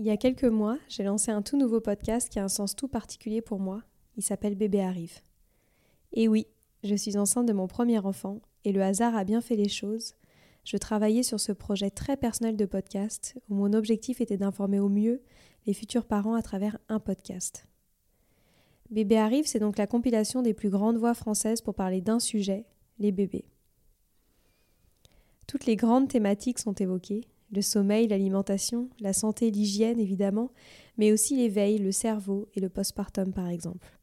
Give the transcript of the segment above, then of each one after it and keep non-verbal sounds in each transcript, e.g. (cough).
Il y a quelques mois, j'ai lancé un tout nouveau podcast qui a un sens tout particulier pour moi. Il s'appelle Bébé arrive. Et oui, je suis enceinte de mon premier enfant et le hasard a bien fait les choses. Je travaillais sur ce projet très personnel de podcast où mon objectif était d'informer au mieux les futurs parents à travers un podcast. Bébé arrive, c'est donc la compilation des plus grandes voix françaises pour parler d'un sujet, les bébés. Toutes les grandes thématiques sont évoquées, le sommeil, l'alimentation, la santé, l'hygiène évidemment, mais aussi l'éveil, le cerveau et le postpartum par exemple.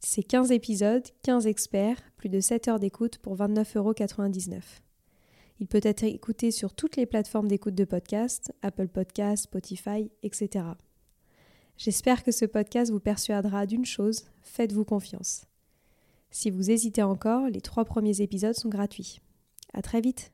C'est 15 épisodes, 15 experts, plus de 7 heures d'écoute pour 29,99 euros. Il peut être écouté sur toutes les plateformes d'écoute de podcast, Apple Podcasts, Spotify, etc. J'espère que ce podcast vous persuadera d'une chose, faites-vous confiance. Si vous hésitez encore, les trois premiers épisodes sont gratuits. À très vite!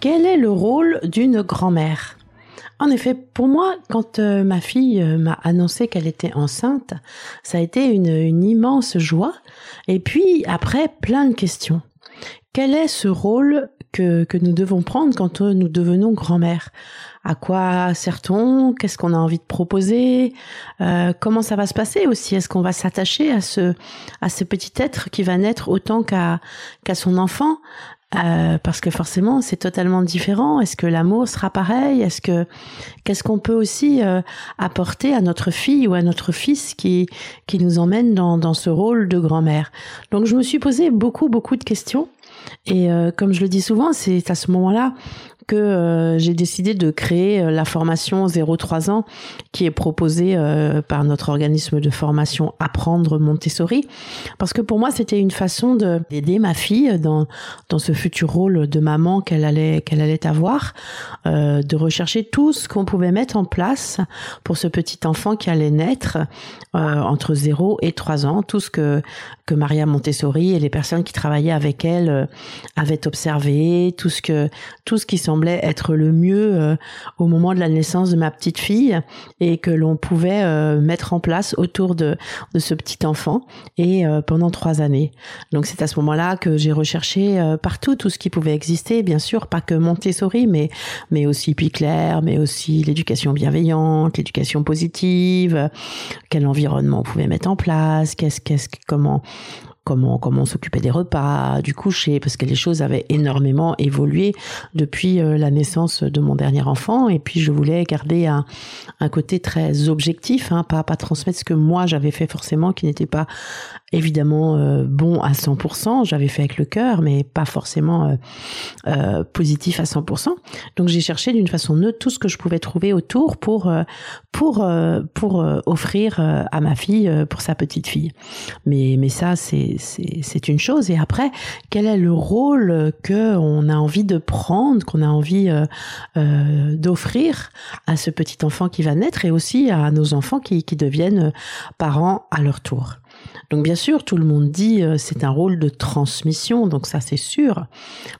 quel est le rôle d'une grand-mère? En effet, pour moi, quand euh, ma fille euh, m'a annoncé qu'elle était enceinte, ça a été une, immense joie. Et puis après, plein de questions. Quel est ce rôle que, que nous devons prendre quand euh, nous devenons grand-mère À quoi sert-on? Qu'est-ce qu'on a envie de proposer? Comment ça va se passer aussi? Est-ce qu'on va s'attacher à ce à ce petit être qui va naître autant qu'à qu'à son enfant? Euh, parce que forcément c'est totalement différent. Est-ce que l'amour sera pareil? Est-ce que qu'est-ce qu'on peut aussi euh, apporter à notre fille ou à notre fils qui qui nous emmène dans dans ce rôle de grand-mère? Donc je me suis posé beaucoup beaucoup de questions. Et euh, comme je le dis souvent, c'est à ce moment-là que euh, j'ai décidé de créer euh, la formation 0-3 ans qui est proposée euh, par notre organisme de formation Apprendre Montessori. Parce que pour moi, c'était une façon d'aider ma fille dans, dans ce futur rôle de maman qu'elle allait, qu'elle allait avoir, de rechercher tout ce qu'on pouvait mettre en place pour ce petit enfant qui allait naître entre 0 et 3 ans, tout ce que, que Maria Montessori et les personnes qui travaillaient avec elle avaient observé, tout ce que, tout ce qui semblait être le mieux euh, au moment de la naissance de ma petite fille et que l'on pouvait euh, mettre en place autour de, de ce petit enfant et euh, pendant trois années. Donc c'est à ce moment-là que j'ai recherché partout tout ce qui pouvait exister, bien sûr, pas que Montessori, mais, mais aussi Picler, mais aussi l'éducation bienveillante, l'éducation positive, quel environnement on pouvait mettre en place, qu'est-ce, qu'est-ce, comment comment comment on s'occupait des repas, du coucher, parce que les choses avaient énormément évolué depuis euh, la naissance de mon dernier enfant. Et puis je voulais garder un, un côté très objectif, hein, pas pas transmettre ce que moi j'avais fait forcément, qui n'était pas évidemment euh, bon à 100%. J'avais fait avec le cœur, mais pas forcément euh, euh positif à 100%. Donc j'ai cherché d'une façon neutre tout ce que je pouvais trouver autour pour pour pour offrir à ma fille pour sa petite fille. Mais mais ça c'est c'est une chose. Et après, quel est le rôle que on a envie de prendre, qu'on a envie euh, euh, d'offrir à ce petit enfant qui va naître et aussi à nos enfants qui, qui deviennent parents à leur tour? Donc bien sûr, tout le monde dit euh, c'est un rôle de transmission, donc ça c'est sûr.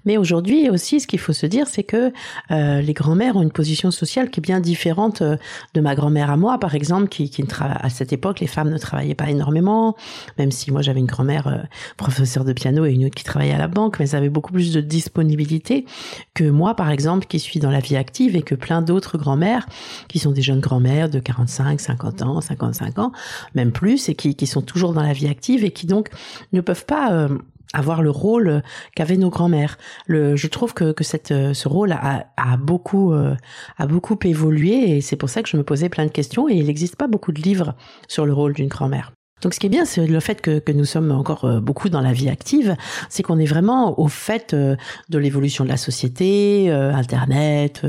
Mais aujourd'hui aussi, ce qu'il faut se dire, c'est que euh, les grands-mères ont une position sociale qui est bien différente euh, de ma grand-mère à moi, par exemple, qui, qui ne à cette époque, les femmes ne travaillaient pas énormément, même si moi j'avais une grand-mère euh, professeure de piano et une autre qui travaillait à la banque, mais elles avaient beaucoup plus de disponibilité que moi, par exemple, qui suis dans la vie active et que plein d'autres grand-mères qui sont des jeunes grand-mères de 45, 50 ans, 55 ans, même plus, et qui, qui sont toujours dans la vie active et qui donc ne peuvent pas euh, avoir le rôle qu'avaient nos grands-mères. Je trouve que, que euh, ce rôle a, a beaucoup, euh, a beaucoup évolué et c'est pour ça que je me posais plein de questions et il n'existe pas beaucoup de livres sur le rôle d'une grand-mère. Donc ce qui est bien, c'est le fait que, nous sommes encore euh, beaucoup dans la vie active, c'est qu'on est vraiment au fait euh, de l'évolution de la société, euh, Internet,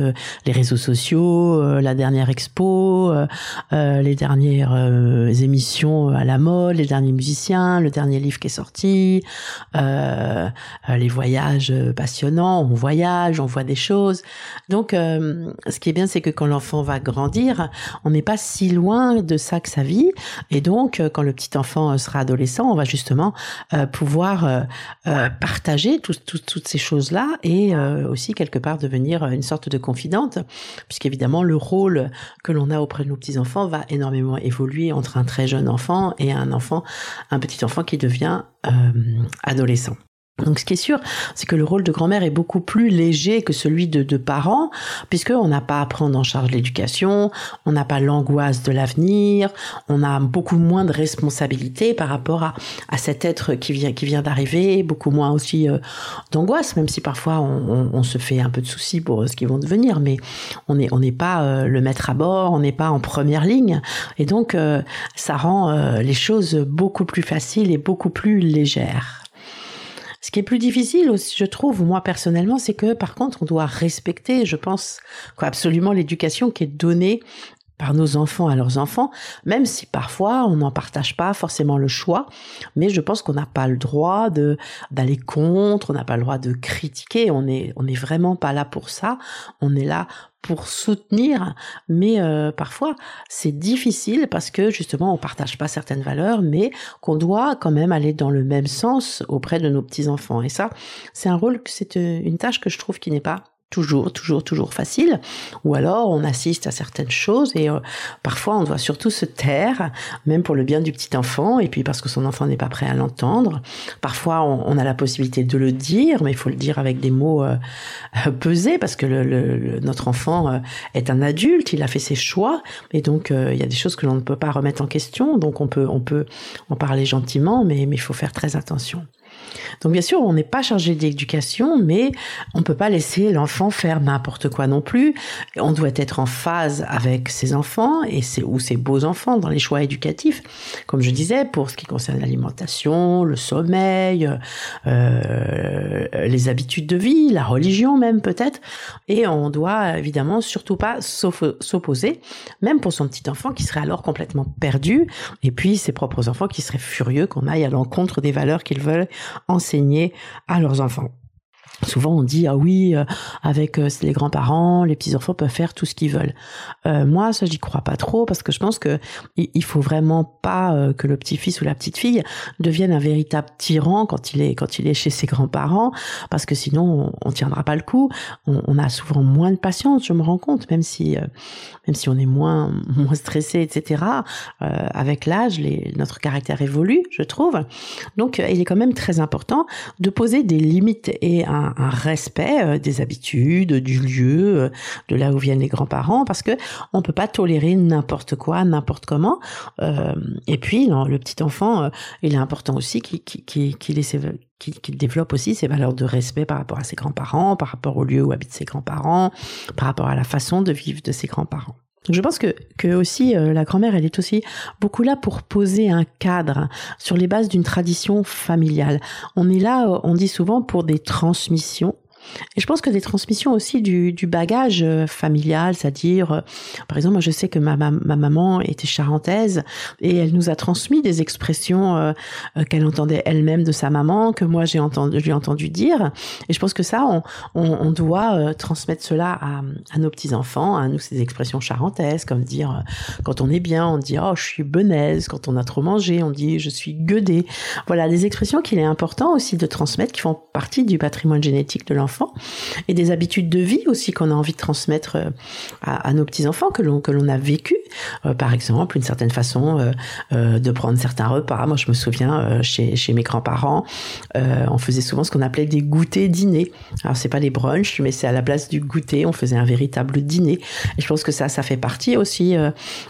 les réseaux sociaux, la dernière expo, les dernières émissions à la mode, les derniers musiciens, le dernier livre qui est sorti, les voyages passionnants, on voyage, on voit des choses. Donc ce qui est bien, c'est que quand l'enfant va grandir, on n'est pas si loin de ça que sa vie, et donc quand le enfant euh, sera adolescent, on va justement euh, pouvoir euh, partager toutes ces choses-là et aussi quelque part devenir une sorte de confidente, puisqu'évidemment le rôle que l'on a auprès de nos petits enfants va énormément évoluer entre un très jeune enfant et un enfant, un petit enfant qui devient adolescent. Donc ce qui est sûr, c'est que le rôle de grand-mère est beaucoup plus léger que celui de, de parents, puisqu'on n'a pas à prendre en charge l'éducation, on n'a pas l'angoisse de l'avenir, on a beaucoup moins de responsabilités par rapport à, à cet être qui vient, qui vient d'arriver, beaucoup moins aussi euh, d'angoisse, même si parfois on, on, se fait un peu de soucis pour ce qu'ils vont devenir, mais on n'est on n'est pas euh, le maître à bord, on n'est pas en première ligne, et donc euh, ça rend les choses beaucoup plus faciles et beaucoup plus légères. Ce qui est plus difficile aussi, je trouve, moi personnellement, c'est que par contre, on doit respecter, je pense, quoi, absolument l'éducation qui est donnée par nos enfants à leurs enfants, même si parfois on n'en partage pas forcément le choix, mais je pense qu'on n'a pas le droit de d'aller contre, on n'a pas le droit de critiquer, on est on est vraiment pas là pour ça, on est là pour soutenir, mais euh, parfois c'est difficile parce que justement on partage pas certaines valeurs, mais qu'on doit quand même aller dans le même sens auprès de nos petits enfants. Et ça, c'est un rôle, c'est euh, une tâche que je trouve qui n'est pas toujours, toujours, toujours facile. Ou alors on assiste à certaines choses et euh, parfois on doit surtout se taire, même pour le bien du petit enfant, et puis parce que son enfant n'est pas prêt à l'entendre. Parfois on, a la possibilité de le dire, mais il faut le dire avec des mots euh, euh, pesés, parce que le, notre enfant est un adulte, il a fait ses choix, et donc il y a des choses que l'on ne peut pas remettre en question. Donc on peut, on peut en parler gentiment, mais il faut faire très attention. Donc bien sûr, on n'est pas chargé d'éducation, mais on peut pas laisser l'enfant faire n'importe quoi non plus. On doit être en phase avec ses enfants et ses, ou ses beaux enfants dans les choix éducatifs. Comme je disais, pour ce qui concerne l'alimentation, le sommeil, euh, les habitudes de vie, la religion même peut-être. Et on doit évidemment surtout pas s'opposer, même pour son petit enfant qui serait alors complètement perdu, et puis ses propres enfants qui seraient furieux qu'on aille à l'encontre des valeurs qu'ils veulent enseigner à leurs enfants. Souvent on dit ah oui euh, avec euh, les grands-parents les petits enfants peuvent faire tout ce qu'ils veulent. Euh, moi ça j'y crois pas trop parce que je pense que il faut vraiment pas que le petit-fils ou la petite-fille devienne un véritable tyran quand il est quand il est chez ses grands-parents parce que sinon on, tiendra pas le coup. On, a souvent moins de patience je me rends compte même si même si on est moins (laughs) moins stressé etc. avec l'âge notre caractère évolue je trouve. Donc il est quand même très important de poser des limites et un un, respect euh, des habitudes, du lieu, euh, de là où viennent les grands-parents, parce que on peut pas tolérer n'importe quoi, n'importe comment. Euh, et puis le petit enfant, il est important aussi qu'il développe aussi ses valeurs de respect par rapport à ses grands-parents, par rapport au lieu où habitent ses grands-parents, par rapport à la façon de vivre de ses grands-parents. Je pense que, que aussi la grand-mère, elle est aussi beaucoup là pour poser un cadre sur les bases d'une tradition familiale. On est là, on dit souvent, pour des transmissions et je pense que des transmissions aussi du, bagage euh, familial, c'est-à-dire, euh, par exemple, moi je sais que ma, ma, maman était charentaise et elle nous a transmis des expressions euh, qu'elle entendait elle-même de sa maman, que moi j'ai entendu, lui entendu dire. Et je pense que ça, on, doit transmettre cela à, à nos petits-enfants, à nous ces expressions charentaises, comme dire, quand on est bien, on dit, oh, je suis benaise. Quand on a trop mangé, on dit, je suis gueudée. Voilà, des expressions qu'il est important aussi de transmettre, qui font partie du patrimoine génétique de l'enfant et des habitudes de vie aussi qu'on a envie de transmettre euh, à, nos petits enfants que l'on que l'on a vécu. Euh, par exemple, une certaine façon euh, de prendre certains repas. Moi, je me souviens chez chez mes grands-parents, on faisait souvent ce qu'on appelait des goûters dîners. Alors c'est pas les brunchs, mais c'est à la place du goûter, on faisait un véritable dîner. Et je pense que ça ça fait partie aussi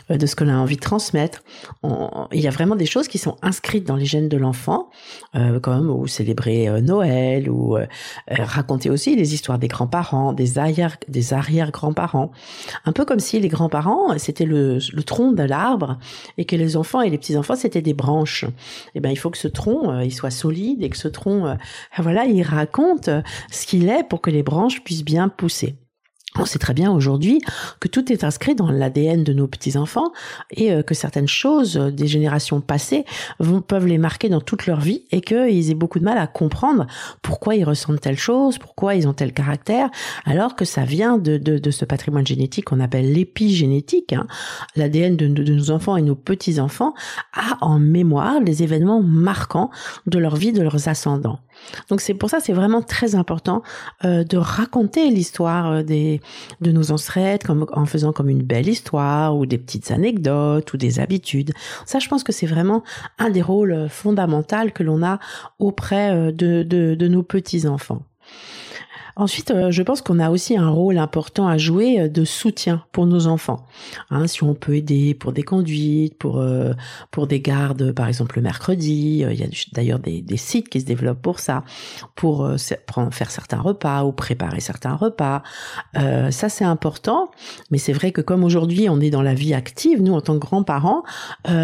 de ce qu'on a envie de transmettre. il y a vraiment des choses qui sont inscrites dans les gènes de l'enfant, comme ou célébrer Noël ou raconter aussi les histoires des grands-parents, des arrière, des arrière-grands-parents. Un peu comme si les grands-parents, c'était le, tronc de l'arbre et que les enfants et les petits-enfants, c'était des branches. Eh ben, il faut que ce tronc, euh, il soit solide et que ce tronc, euh, voilà, il raconte ce qu'il est pour que les branches puissent bien pousser. On sait très bien aujourd'hui que tout est inscrit dans l'ADN de nos petits-enfants et euh, que certaines choses des générations passées peuvent les marquer dans toute leur vie et qu'ils aient beaucoup de mal à comprendre pourquoi ils ressentent telle chose, pourquoi ils ont tel caractère, alors que ça vient de, ce patrimoine génétique qu'on appelle l'épigénétique. Hein. L'ADN de, nos enfants et nos petits-enfants a en mémoire les événements marquants de leur vie, de leurs ascendants. Donc c'est pour ça c'est vraiment très important euh, de raconter l'histoire euh, de nos ancêtres en faisant comme une belle histoire ou des petites anecdotes ou des habitudes. Ça je pense que c'est vraiment un des rôles fondamentaux que l'on a auprès euh, de nos petits enfants. Ensuite, euh, je pense qu'on a aussi un rôle important à jouer euh, de soutien pour nos enfants. Hein, si on peut aider pour des conduites, pour euh, pour des gardes, par exemple le mercredi. il y a d'ailleurs des, sites qui se développent pour ça, pour faire certains repas ou préparer certains repas. ça, c'est important. Mais c'est vrai que comme aujourd'hui on est dans la vie active, nous en tant que grands-parents,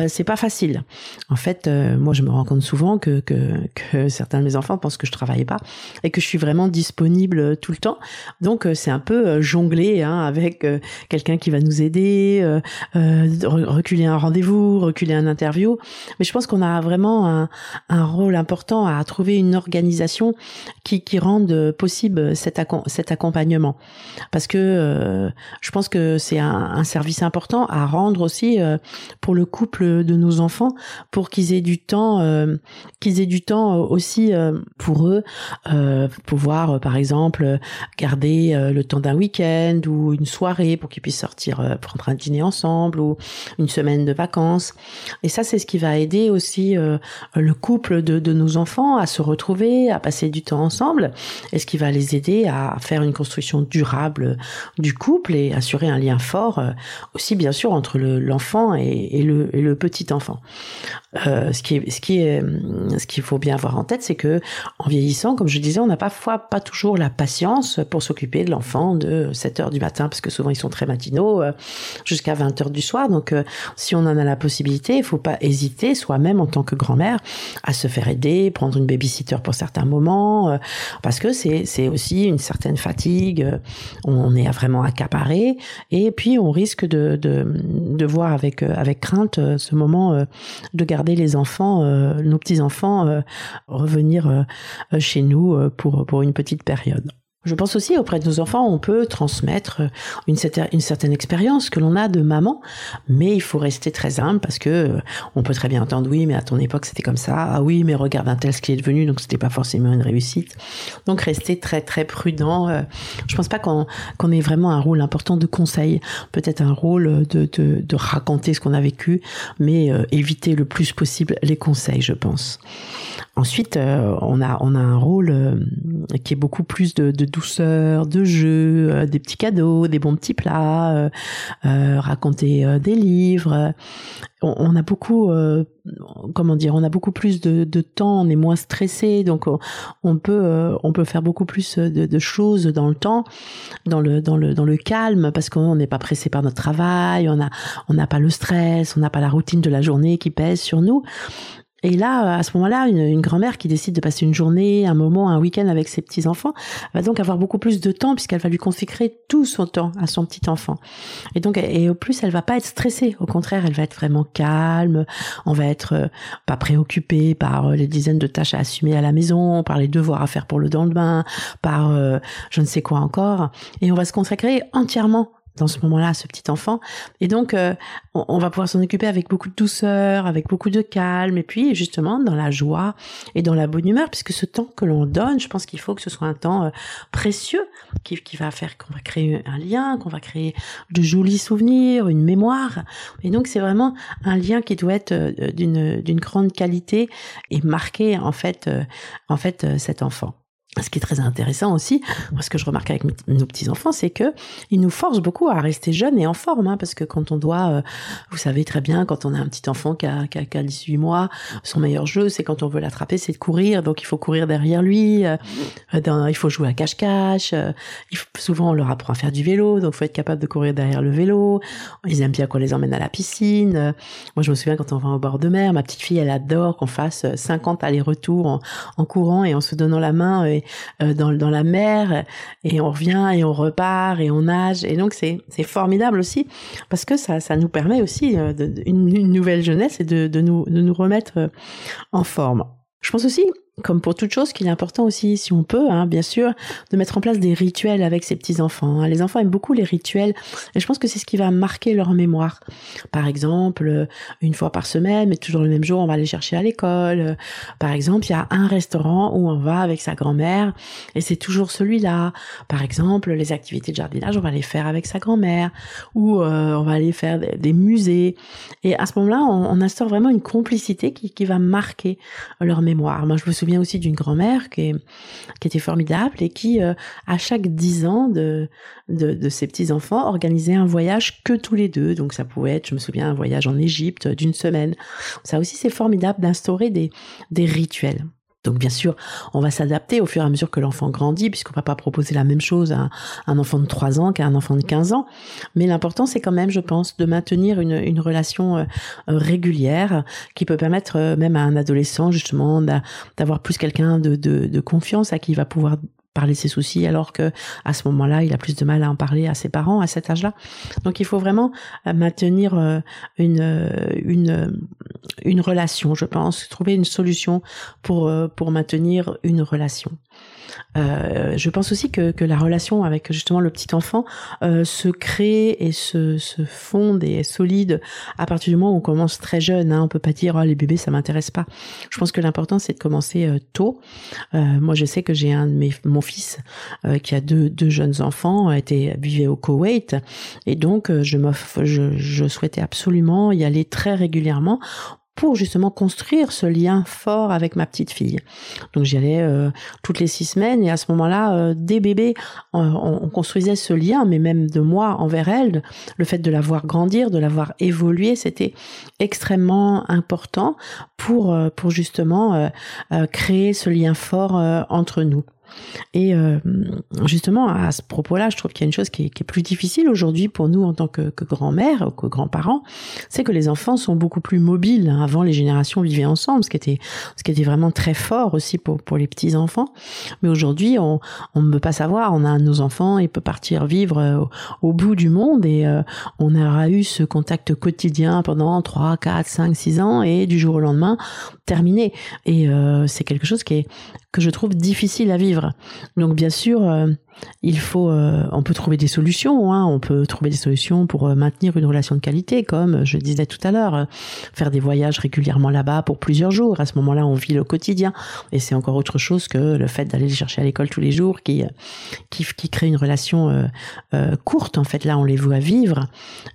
c'est pas facile. En fait, moi, je me rends compte souvent que, que que certains de mes enfants pensent que je travaille pas et que je suis vraiment disponible euh, tout le temps. Donc euh, c'est un peu euh, jongler hein, avec quelqu'un qui va nous aider, reculer un rendez-vous, reculer un interview. Mais je pense qu'on a vraiment un, rôle important à trouver une organisation qui, rende possible cet, accompagnement. Parce que je pense que c'est un, un, service important à rendre aussi pour le couple de nos enfants, pour qu'ils aient du temps, qu'ils aient du temps aussi pour eux, pouvoir par exemple exemple garder le temps d'un week-end ou une soirée pour qu'ils puissent sortir prendre un dîner ensemble ou une semaine de vacances. Et ça, c'est ce qui va aider aussi le couple de, de nos enfants à se retrouver, à passer du temps ensemble, et ce qui va les aider à faire une construction durable du couple et assurer un lien fort aussi bien sûr entre l'enfant et, le, et, le, petit enfant. Euh, ce qui est, ce qui est, ce qu'il faut bien avoir en tête, c'est que en vieillissant, comme je disais, on n'a parfois pas toujours la patience pour s'occuper de l'enfant de 7 heures du matin, parce que souvent ils sont très matinaux, euh, jusqu'à 20 heures du soir. Donc, euh, si on en a la possibilité, il faut pas hésiter, soi-même en tant que grand-mère, à se faire aider, prendre une babysitter pour certains moments, parce que c'est, aussi une certaine fatigue. On est vraiment accaparé, et puis on risque de, de, de voir avec, avec crainte ce moment de garder les enfants, euh, nos petits enfants, euh, revenir euh, chez nous pour pour une petite période. Je pense aussi auprès de nos enfants, on peut transmettre une, une certaine expérience que l'on a de maman, mais il faut rester très humble parce que on peut très bien entendre oui, mais à ton époque c'était comme ça. Ah oui, mais regarde un tel ce qui est devenu, donc c'était pas forcément une réussite. Donc rester très très prudent. Je pense pas qu'on ait vraiment un rôle important de conseil, peut-être un rôle de, de, de raconter ce qu'on a vécu, mais éviter le plus possible les conseils, je pense. Ensuite, on a on a un rôle qui est beaucoup plus de, de douceur, de jeu, euh, des petits cadeaux, des bons petits plats, euh, euh, raconter des livres. On, a beaucoup, comment dire, on a beaucoup plus de, temps, on est moins stressé, donc on, peut, on peut faire beaucoup plus de, choses dans le temps, dans le, dans le, dans le calme, parce qu'on n'est pas pressé par notre travail, on a, on n'a pas le stress, on n'a pas la routine de la journée qui pèse sur nous. Et là, à ce moment-là, une, grand-mère qui décide de passer une journée, un moment, un week-end avec ses petits-enfants, va donc avoir beaucoup plus de temps puisqu'elle va lui consacrer tout son temps à son petit-enfant. Et donc, et au plus, elle va pas être stressée. Au contraire, elle va être vraiment calme. On va être euh, pas préoccupé par euh, les dizaines de tâches à assumer à la maison, par les devoirs à faire pour le lendemain, par euh, je ne sais quoi encore. Et on va se consacrer entièrement dans ce moment-là ce petit enfant. Et donc, euh, on, va pouvoir s'en occuper avec beaucoup de douceur, avec beaucoup de calme, et puis justement dans la joie et dans la bonne humeur, puisque ce temps que l'on donne, je pense qu'il faut que ce soit un temps euh, précieux qui, qui va faire qu'on va créer un lien, qu'on va créer de jolis souvenirs, une mémoire. Et donc, c'est vraiment un lien qui doit être euh, d'une grande qualité et marquer en fait en fait cet enfant ce qui est très intéressant aussi, moi ce que je remarque avec nos petits enfants, c'est que ils nous forcent beaucoup à rester jeunes et en forme, hein, parce que quand on doit, euh, vous savez très bien, quand on a un petit enfant qui a, qui a, qui a 18 mois, son meilleur jeu, c'est quand on veut l'attraper, c'est de courir, donc il faut courir derrière lui, euh, il faut jouer à cache-cache, euh, souvent on leur apprend à faire du vélo, donc il faut être capable de courir derrière le vélo, ils aiment bien qu'on les emmène à la piscine, moi je me souviens quand on va au bord de mer, ma petite fille elle adore qu'on fasse 50 allers-retours en, en, courant et en se donnant la main euh, dans, dans la mer et on revient et on repart et on nage et donc c'est formidable aussi parce que ça ça nous permet aussi euh, une, une, nouvelle jeunesse et de, de nous de nous remettre euh, en forme. Je pense aussi comme pour toute chose, qu'il est important aussi, si on peut, hein, bien sûr, de mettre en place des rituels avec ses petits enfants. Hein. Les enfants aiment beaucoup les rituels, et je pense que c'est ce qui va marquer leur mémoire. Par exemple, une fois par semaine, mais toujours le même jour, on va les chercher à l'école. Par exemple, il y a un restaurant où on va avec sa grand-mère, et c'est toujours celui-là. Par exemple, les activités de jardinage, on va les faire avec sa grand-mère, ou euh, on va aller faire des, musées. Et à ce moment-là, on, on, instaure vraiment une complicité qui, qui va marquer leur mémoire. Moi, je me souviens souviens aussi d'une grand-mère qui, était formidable et qui, euh, à chaque dix ans de, ses petits-enfants, organisait un voyage que tous les deux. Donc ça pouvait être, je me souviens, un voyage en Égypte d'une semaine. Ça aussi, c'est formidable d'instaurer des rituels. Donc bien sûr, on va s'adapter au fur et à mesure que l'enfant grandit, puisqu'on va pas proposer la même chose à un enfant de 3 ans qu'à un enfant de 15 ans. Mais l'important, c'est quand même, je pense, de maintenir une, relation euh, régulière qui peut permettre euh, même à un adolescent, justement, d'avoir plus quelqu'un de, de, de confiance à qui il va pouvoir parler ses soucis alors que à ce moment-là, il a plus de mal à en parler à ses parents à cet âge-là. Donc il faut vraiment euh, maintenir euh, une euh, une une relation, je pense, trouver une solution pour pour maintenir une relation. Euh, je pense aussi que, que, la relation avec justement le petit enfant euh, se crée et se, se fonde et est solide à partir du moment où on commence très jeune. Hein. On peut pas dire oh, les bébés ça m'intéresse pas. Je pense que l'important c'est de commencer euh, tôt. Euh, moi je sais que j'ai un de mes mon fils euh, qui a deux, deux jeunes enfants était vivait au Koweït et donc je, je, je souhaitais absolument y aller très régulièrement pour justement construire ce lien fort avec ma petite fille. Donc j'y allais euh, toutes les six semaines et à ce moment-là, euh, dès bébé, on, construisait ce lien, mais même de moi envers elle, le fait de la voir grandir, de la voir évoluer, c'était extrêmement important pour euh, pour justement créer ce lien fort entre nous. Et euh, justement, à ce propos-là, je trouve qu'il y a une chose qui est, plus difficile aujourd'hui pour nous en tant que, que grand-mère, que grands-parents, c'est que les enfants sont beaucoup plus mobiles. Avant, les générations vivaient ensemble, ce qui était, ce qui était vraiment très fort aussi pour, pour les petits-enfants. Mais aujourd'hui, on ne peut pas savoir. On a nos enfants, il peut partir vivre euh, au, bout du monde et euh, on aura eu ce contact quotidien pendant 3, 4, 5, 6 ans et du jour au lendemain, terminé. Et c'est quelque chose qui est que je trouve difficile à vivre. Donc bien sûr, euh, il faut, euh, on peut trouver des solutions. Hein. on peut trouver des solutions pour euh, maintenir une relation de qualité, comme je disais tout à l'heure, faire des voyages régulièrement là-bas pour plusieurs jours. À ce moment-là, on vit le quotidien, et c'est encore autre chose que le fait d'aller les chercher à l'école tous les jours, qui, qui, qui crée une relation courte. En fait, là, on les voit vivre.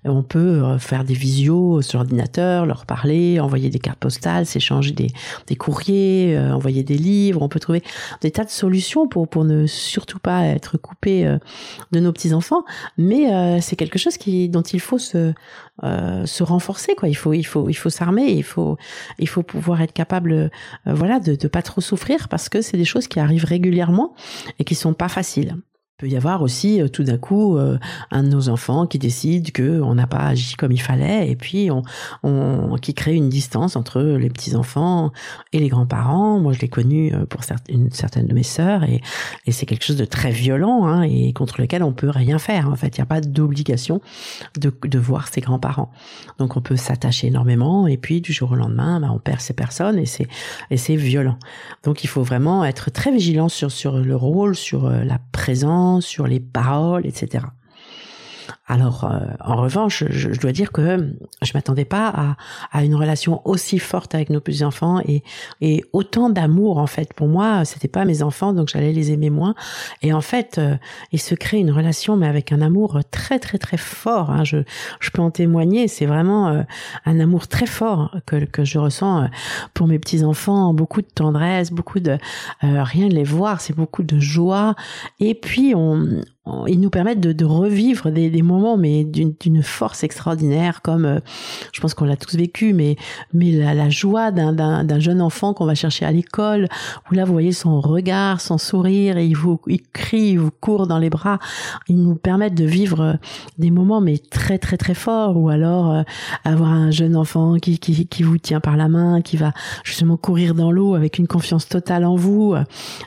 On peut faire des visios sur l'ordinateur, leur parler, envoyer des cartes postales, s'échanger des, des courriers, envoyer des livres. On peut trouver des tas de solutions pour pour ne surtout pas être coupé euh, de nos petits enfants, mais euh, c'est quelque chose qui dont il faut se euh, se renforcer quoi. Il faut il faut il faut s'armer, il faut il faut pouvoir être capable voilà de de pas trop souffrir parce que c'est des choses qui arrivent régulièrement et qui sont pas faciles peut y avoir aussi euh, tout d'un coup euh, un de nos enfants qui décide que on n'a pas agi comme il fallait et puis qui crée une distance entre les petits enfants et les grands-parents. Moi, je l'ai connu euh, pour une certaine de mes sœurs et, c'est quelque chose de très violent hein, et contre lequel on peut rien faire. En fait, il n'y a pas d'obligation de, voir ses grands-parents. Donc, on peut s'attacher énormément et puis du jour au lendemain, bah, on perd ces personnes et c'est violent. Donc, il faut vraiment être très vigilant sur le rôle, sur la présence sur les paroles, etc. Alors, euh, en revanche, je, dois dire que je m'attendais pas à, une relation aussi forte avec nos petits enfants et, et autant d'amour en fait. Pour moi, c'était pas mes enfants, donc j'allais les aimer moins. Et en fait, euh, il se crée une relation, mais avec un amour très très très fort. Hein. Je, je peux en témoigner. C'est vraiment euh, un amour très fort que, que je ressens pour mes petits enfants. Beaucoup de tendresse, beaucoup de rien de les voir, c'est beaucoup de joie. Et puis on, ils nous permettent de, de revivre des, des, moments mais d'une force extraordinaire comme euh, je pense qu'on l'a tous vécu mais mais la, la joie d'un jeune enfant qu'on va chercher à l'école où là vous voyez son regard son sourire et il vous il crie il vous court dans les bras. Ils nous permettent de vivre euh, des moments mais très très très forts. Ou alors euh, avoir un jeune enfant qui, qui qui vous tient par la main qui va justement courir dans l'eau avec une confiance totale en vous.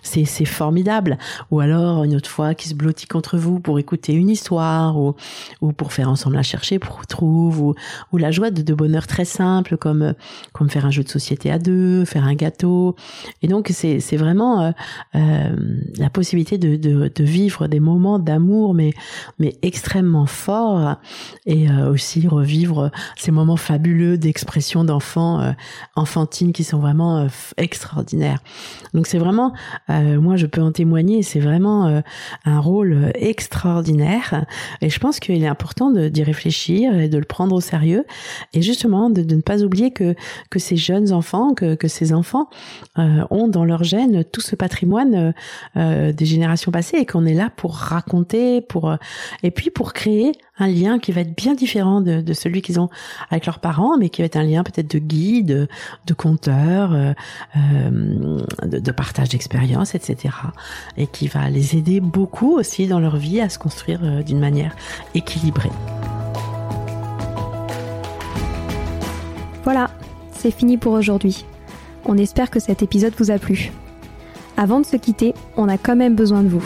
C'est c'est formidable. Ou alors une autre fois qui se blottit contre vous pour écouter une histoire ou, ou pour faire ensemble la chercher pour trouve ou, la joie de, bonheur très simple comme comme faire un jeu de société à deux, faire un gâteau. Et donc c'est vraiment euh, euh, la possibilité de, de, vivre des moments d'amour mais mais extrêmement forts et euh, aussi revivre ces moments fabuleux d'expression d'enfants enfantines qui sont vraiment extraordinaires. Donc c'est vraiment moi je peux en témoigner, c'est vraiment un rôle extraordinaire. Et je pense qu'il est important d'y réfléchir et de le prendre au sérieux. Et justement, de, ne pas oublier que, que ces jeunes enfants, que, que ces enfants euh, ont dans leur gène tout ce patrimoine euh, des générations passées et qu'on est là pour raconter, pour et puis pour créer un lien qui va être bien différent de, de celui qu'ils ont avec leurs parents, mais qui va être un lien peut-être de guide, de conteur, euh, euh, de, de, partage d'expérience, etc. Et qui va les aider beaucoup aussi dans leur vie à se construire euh, d'une manière équilibrée. Voilà, c'est fini pour aujourd'hui. On espère que cet épisode vous a plu. Avant de se quitter, on a quand même besoin de vous.